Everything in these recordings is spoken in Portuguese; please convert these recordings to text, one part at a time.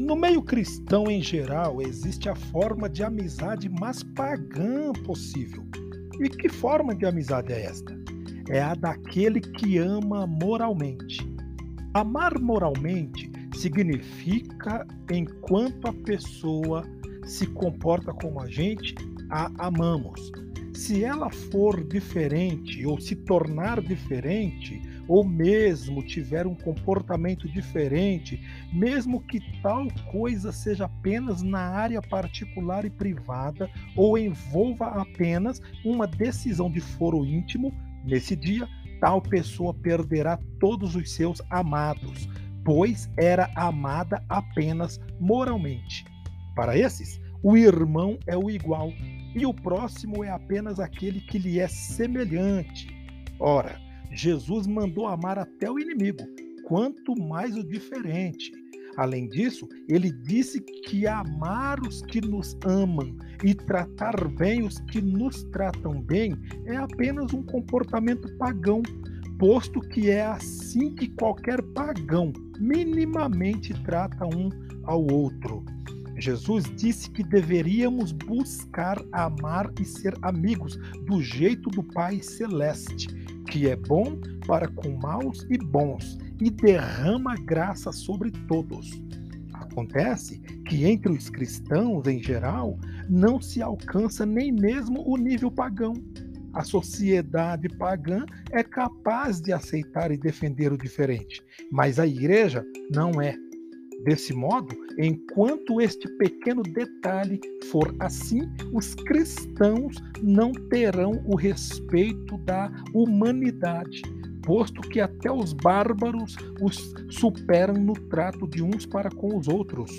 No meio cristão em geral, existe a forma de amizade mais pagã possível. E que forma de amizade é esta? É a daquele que ama moralmente. Amar moralmente significa enquanto a pessoa se comporta como a gente, a amamos. Se ela for diferente ou se tornar diferente, ou mesmo tiver um comportamento diferente, mesmo que tal coisa seja apenas na área particular e privada ou envolva apenas uma decisão de foro íntimo, nesse dia, tal pessoa perderá todos os seus amados, pois era amada apenas moralmente. Para esses, o irmão é o igual e o próximo é apenas aquele que lhe é semelhante. Ora, Jesus mandou amar até o inimigo, quanto mais o diferente. Além disso, ele disse que amar os que nos amam e tratar bem os que nos tratam bem é apenas um comportamento pagão, posto que é assim que qualquer pagão minimamente trata um ao outro. Jesus disse que deveríamos buscar amar e ser amigos do jeito do Pai Celeste que é bom para com maus e bons, e derrama graça sobre todos. Acontece que entre os cristãos em geral não se alcança nem mesmo o nível pagão. A sociedade pagã é capaz de aceitar e defender o diferente, mas a igreja não é. Desse modo, enquanto este pequeno detalhe for assim, os cristãos não terão o respeito da humanidade, posto que até os bárbaros os superam no trato de uns para com os outros.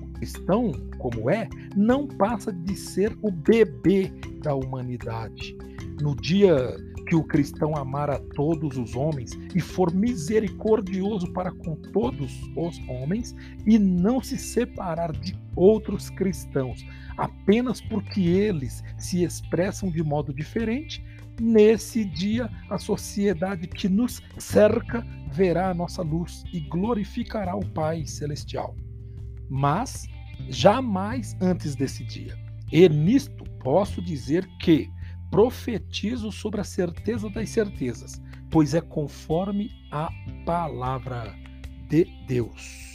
O cristão, como é, não passa de ser o bebê da humanidade. No dia que o cristão amar a todos os homens e for misericordioso para com todos os homens e não se separar de outros cristãos apenas porque eles se expressam de modo diferente, nesse dia a sociedade que nos cerca verá a nossa luz e glorificará o Pai celestial. Mas jamais antes desse dia. E nisto posso dizer que profetizo sobre a certeza das certezas, pois é conforme a palavra de Deus.